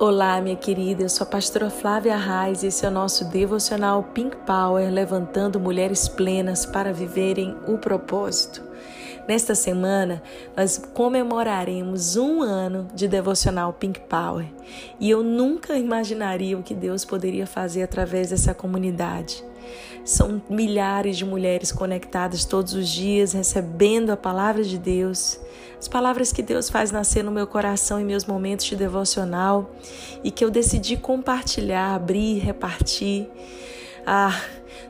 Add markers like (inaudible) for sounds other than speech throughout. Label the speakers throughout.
Speaker 1: Olá, minha querida, eu sou a pastora Flávia Reis e esse é o nosso devocional Pink Power, levantando mulheres plenas para viverem o propósito. Nesta semana, nós comemoraremos um ano de devocional Pink Power e eu nunca imaginaria o que Deus poderia fazer através dessa comunidade. São milhares de mulheres conectadas todos os dias, recebendo a palavra de Deus, as palavras que Deus faz nascer no meu coração em meus momentos de devocional e que eu decidi compartilhar, abrir, repartir. Ah,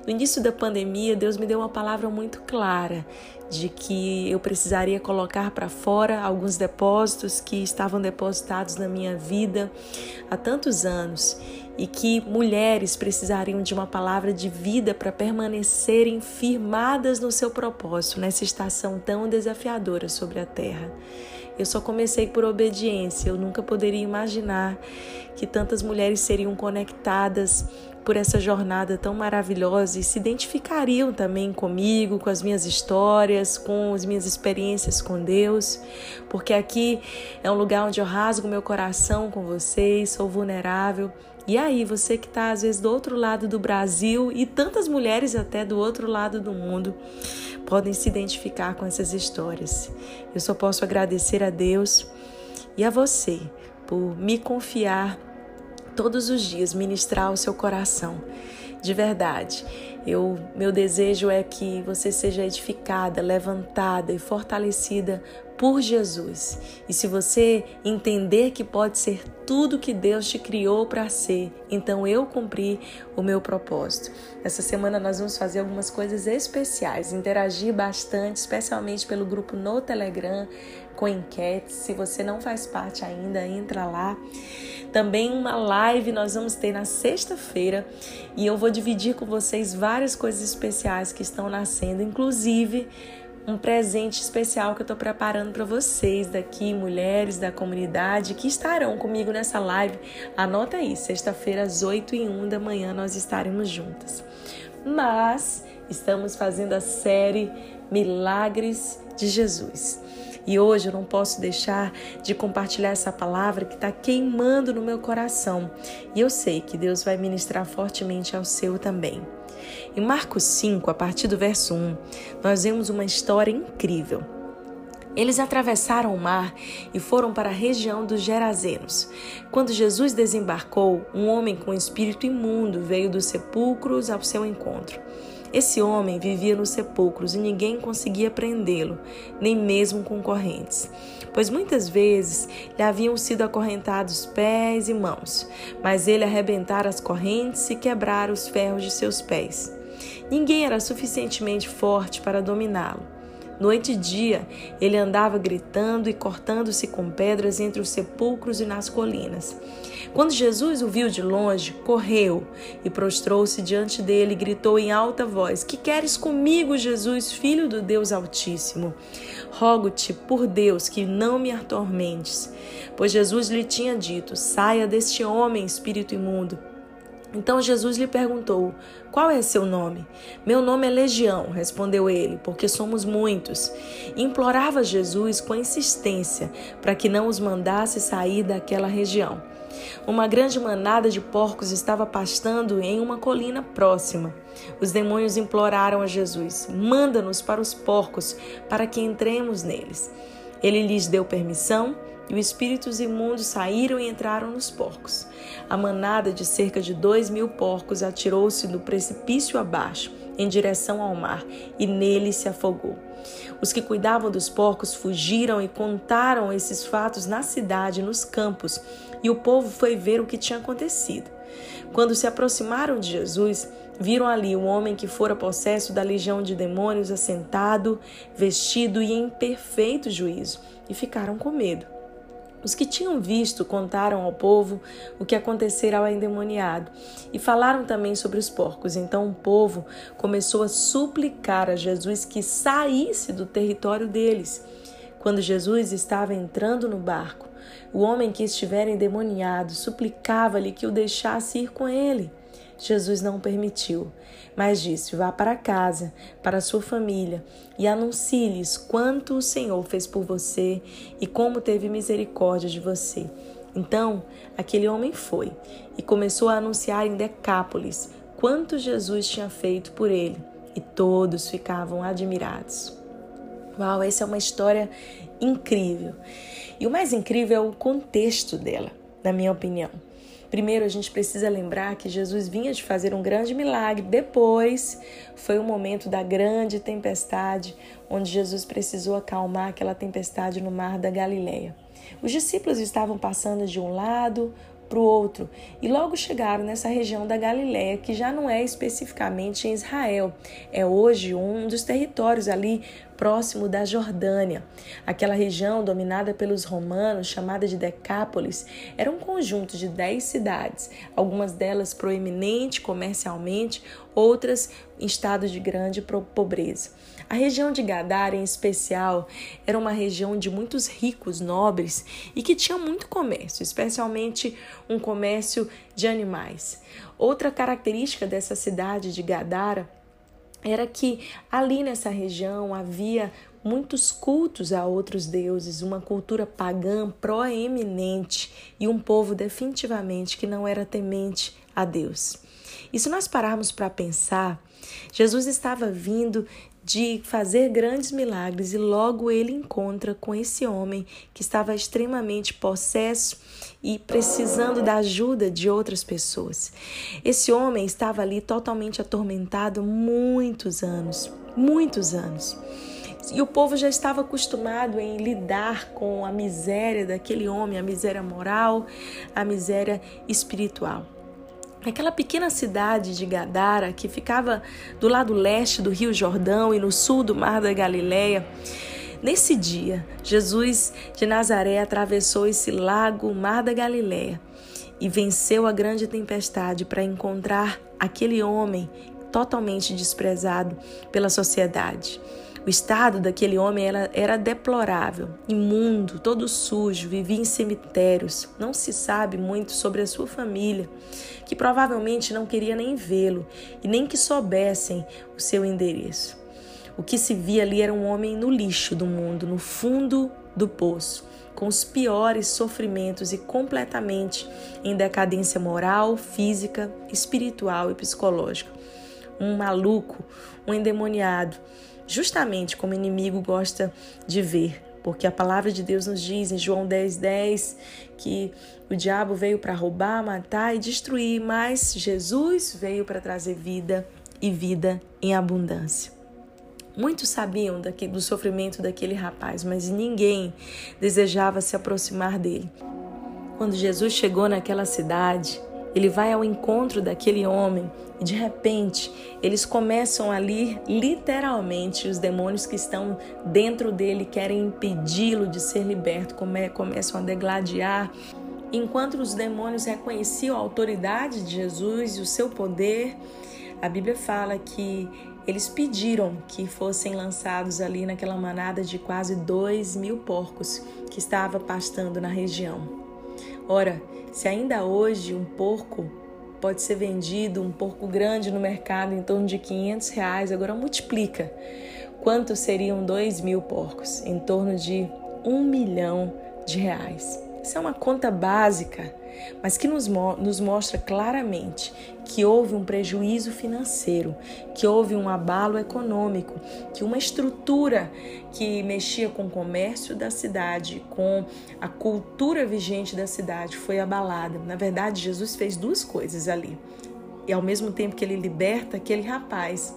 Speaker 1: no início da pandemia, Deus me deu uma palavra muito clara de que eu precisaria colocar para fora alguns depósitos que estavam depositados na minha vida há tantos anos e que mulheres precisariam de uma palavra de vida para permanecerem firmadas no seu propósito nessa estação tão desafiadora sobre a terra. Eu só comecei por obediência, eu nunca poderia imaginar que tantas mulheres seriam conectadas por essa jornada tão maravilhosa e se identificariam também comigo, com as minhas histórias, com as minhas experiências com Deus, porque aqui é um lugar onde eu rasgo meu coração com vocês, sou vulnerável. E aí, você que está às vezes do outro lado do Brasil e tantas mulheres até do outro lado do mundo podem se identificar com essas histórias. Eu só posso agradecer a Deus e a você por me confiar todos os dias ministrar ao seu coração. De verdade, eu, meu desejo é que você seja edificada, levantada e fortalecida por Jesus. E se você entender que pode ser tudo que Deus te criou para ser, então eu cumpri o meu propósito. Essa semana nós vamos fazer algumas coisas especiais, interagir bastante, especialmente pelo grupo no Telegram com enquetes. Se você não faz parte ainda, entra lá. Também uma live nós vamos ter na sexta-feira e eu vou dividir com vocês várias coisas especiais que estão nascendo, inclusive um presente especial que eu estou preparando para vocês daqui, mulheres da comunidade que estarão comigo nessa live. Anota aí, sexta-feira às 8 e 1 da manhã nós estaremos juntas. Mas estamos fazendo a série Milagres de Jesus. E hoje eu não posso deixar de compartilhar essa palavra que está queimando no meu coração. E eu sei que Deus vai ministrar fortemente ao seu também. Em Marcos 5, a partir do verso 1, nós vemos uma história incrível. Eles atravessaram o mar e foram para a região dos Gerazenos. Quando Jesus desembarcou, um homem com espírito imundo veio dos sepulcros ao seu encontro. Esse homem vivia nos sepulcros e ninguém conseguia prendê-lo, nem mesmo com correntes, pois muitas vezes lhe haviam sido acorrentados pés e mãos, mas ele arrebentara as correntes e quebrara os ferros de seus pés. Ninguém era suficientemente forte para dominá-lo. Noite e dia, ele andava gritando e cortando-se com pedras entre os sepulcros e nas colinas. Quando Jesus o viu de longe, correu e prostrou-se diante dele e gritou em alta voz: Que queres comigo, Jesus, filho do Deus Altíssimo? Rogo-te, por Deus, que não me atormentes. Pois Jesus lhe tinha dito: Saia deste homem, espírito imundo. Então Jesus lhe perguntou: Qual é seu nome? Meu nome é Legião, respondeu ele, porque somos muitos. Implorava Jesus com insistência para que não os mandasse sair daquela região. Uma grande manada de porcos estava pastando em uma colina próxima. Os demônios imploraram a Jesus: Manda-nos para os porcos, para que entremos neles. Ele lhes deu permissão e os espíritos imundos saíram e entraram nos porcos. A manada de cerca de dois mil porcos atirou-se do precipício abaixo, em direção ao mar, e nele se afogou. Os que cuidavam dos porcos fugiram e contaram esses fatos na cidade, nos campos, e o povo foi ver o que tinha acontecido. Quando se aproximaram de Jesus, viram ali um homem que fora possesso da legião de demônios assentado, vestido e em perfeito juízo, e ficaram com medo. Os que tinham visto contaram ao povo o que acontecera ao endemoniado e falaram também sobre os porcos. Então o povo começou a suplicar a Jesus que saísse do território deles. Quando Jesus estava entrando no barco, o homem que estivera endemoniado suplicava-lhe que o deixasse ir com ele. Jesus não permitiu, mas disse: Vá para casa, para sua família, e anuncie-lhes quanto o Senhor fez por você e como teve misericórdia de você. Então, aquele homem foi e começou a anunciar em Decápolis quanto Jesus tinha feito por ele, e todos ficavam admirados. Uau, essa é uma história incrível. E o mais incrível é o contexto dela, na minha opinião. Primeiro, a gente precisa lembrar que Jesus vinha de fazer um grande milagre. Depois, foi o momento da grande tempestade, onde Jesus precisou acalmar aquela tempestade no mar da Galileia. Os discípulos estavam passando de um lado para o outro e logo chegaram nessa região da Galiléia, que já não é especificamente em Israel, é hoje um dos territórios ali próximo da Jordânia. Aquela região dominada pelos romanos, chamada de Decápolis, era um conjunto de dez cidades, algumas delas proeminentes comercialmente, outras em estado de grande pobreza. A região de Gadara, em especial, era uma região de muitos ricos, nobres e que tinha muito comércio, especialmente um comércio de animais. Outra característica dessa cidade de Gadara era que ali nessa região havia muitos cultos a outros deuses, uma cultura pagã proeminente e um povo definitivamente que não era temente a Deus. E se nós pararmos para pensar, Jesus estava vindo de fazer grandes milagres e logo ele encontra com esse homem que estava extremamente possesso e precisando da ajuda de outras pessoas. Esse homem estava ali totalmente atormentado muitos anos, muitos anos. E o povo já estava acostumado em lidar com a miséria daquele homem, a miséria moral, a miséria espiritual. Aquela pequena cidade de Gadara, que ficava do lado leste do Rio Jordão e no sul do Mar da Galileia, Nesse dia, Jesus de Nazaré atravessou esse lago, Mar da Galileia, e venceu a grande tempestade para encontrar aquele homem totalmente desprezado pela sociedade. O estado daquele homem era, era deplorável, imundo, todo sujo, vivia em cemitérios. Não se sabe muito sobre a sua família, que provavelmente não queria nem vê-lo e nem que soubessem o seu endereço. O que se via ali era um homem no lixo do mundo, no fundo do poço, com os piores sofrimentos e completamente em decadência moral, física, espiritual e psicológica. Um maluco, um endemoniado justamente como o inimigo gosta de ver. Porque a palavra de Deus nos diz em João 10, 10 que o diabo veio para roubar, matar e destruir, mas Jesus veio para trazer vida e vida em abundância. Muitos sabiam do sofrimento daquele rapaz, mas ninguém desejava se aproximar dele. Quando Jesus chegou naquela cidade, ele vai ao encontro daquele homem e de repente eles começam ali, literalmente, os demônios que estão dentro dele querem impedi-lo de ser liberto, come, começam a degladiar. Enquanto os demônios reconheciam a autoridade de Jesus e o seu poder, a Bíblia fala que eles pediram que fossem lançados ali naquela manada de quase dois mil porcos que estava pastando na região. Ora, se ainda hoje um porco pode ser vendido, um porco grande no mercado em torno de 500 reais, agora multiplica. Quanto seriam 2 mil porcos? Em torno de um milhão de reais. Isso é uma conta básica, mas que nos, nos mostra claramente que houve um prejuízo financeiro, que houve um abalo econômico, que uma estrutura que mexia com o comércio da cidade, com a cultura vigente da cidade foi abalada. Na verdade, Jesus fez duas coisas ali. E ao mesmo tempo que ele liberta aquele rapaz,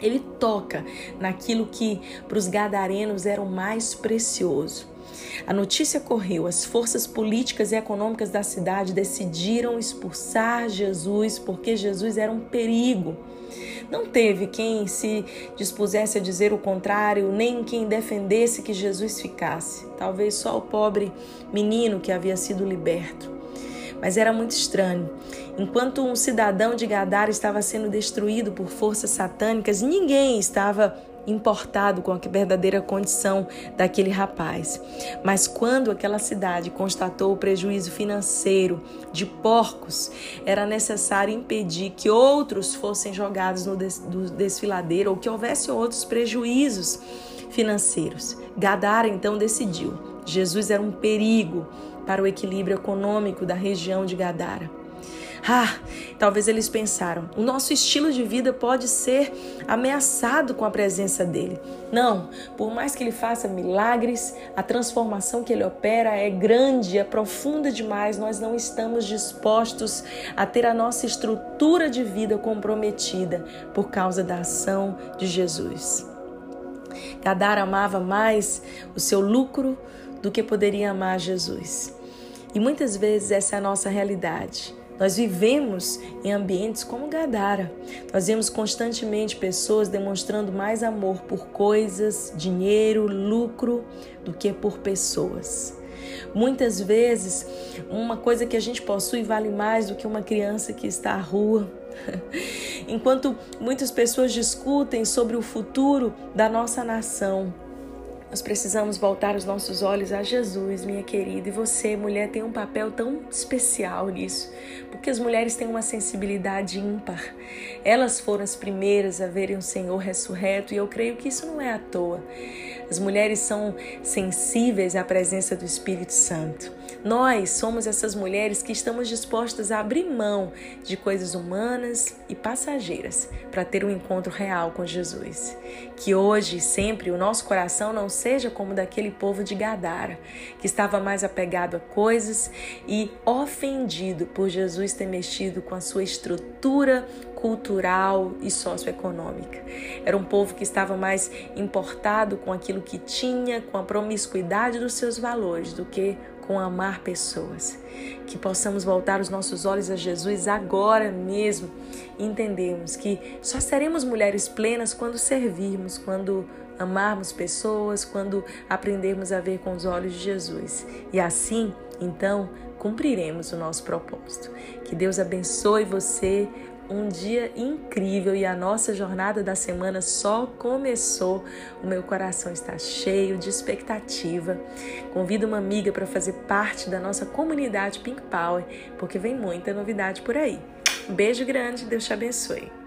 Speaker 1: ele toca naquilo que para os gadarenos era o mais precioso a notícia correu, as forças políticas e econômicas da cidade decidiram expulsar Jesus porque Jesus era um perigo. Não teve quem se dispusesse a dizer o contrário, nem quem defendesse que Jesus ficasse. Talvez só o pobre menino que havia sido liberto. Mas era muito estranho. Enquanto um cidadão de Gadara estava sendo destruído por forças satânicas, ninguém estava importado com a verdadeira condição daquele rapaz. Mas quando aquela cidade constatou o prejuízo financeiro de porcos, era necessário impedir que outros fossem jogados no desfiladeiro ou que houvesse outros prejuízos financeiros. Gadara então decidiu: Jesus era um perigo para o equilíbrio econômico da região de Gadara. Ah, talvez eles pensaram, o nosso estilo de vida pode ser ameaçado com a presença dele. Não, por mais que ele faça milagres, a transformação que ele opera é grande, é profunda demais. Nós não estamos dispostos a ter a nossa estrutura de vida comprometida por causa da ação de Jesus. Gadara amava mais o seu lucro do que poderia amar Jesus. E muitas vezes essa é a nossa realidade. Nós vivemos em ambientes como Gadara. Nós vemos constantemente pessoas demonstrando mais amor por coisas, dinheiro, lucro do que por pessoas. Muitas vezes, uma coisa que a gente possui vale mais do que uma criança que está à rua. (laughs) Enquanto muitas pessoas discutem sobre o futuro da nossa nação, nós precisamos voltar os nossos olhos a Jesus, minha querida. E você, mulher, tem um papel tão especial nisso, porque as mulheres têm uma sensibilidade ímpar. Elas foram as primeiras a verem o Senhor ressurreto, e eu creio que isso não é à toa. As mulheres são sensíveis à presença do Espírito Santo. Nós somos essas mulheres que estamos dispostas a abrir mão de coisas humanas e passageiras para ter um encontro real com Jesus. Que hoje e sempre o nosso coração não seja como daquele povo de Gadara, que estava mais apegado a coisas e ofendido por Jesus ter mexido com a sua estrutura cultural e socioeconômica. Era um povo que estava mais importado com aquilo que tinha, com a promiscuidade dos seus valores, do que com amar pessoas. Que possamos voltar os nossos olhos a Jesus agora mesmo e que só seremos mulheres plenas quando servirmos, quando amarmos pessoas, quando aprendermos a ver com os olhos de Jesus. E assim, então, cumpriremos o nosso propósito. Que Deus abençoe você um dia incrível e a nossa jornada da semana só começou. O meu coração está cheio de expectativa. Convido uma amiga para fazer parte da nossa comunidade Pink Power, porque vem muita novidade por aí. Um beijo grande, Deus te abençoe.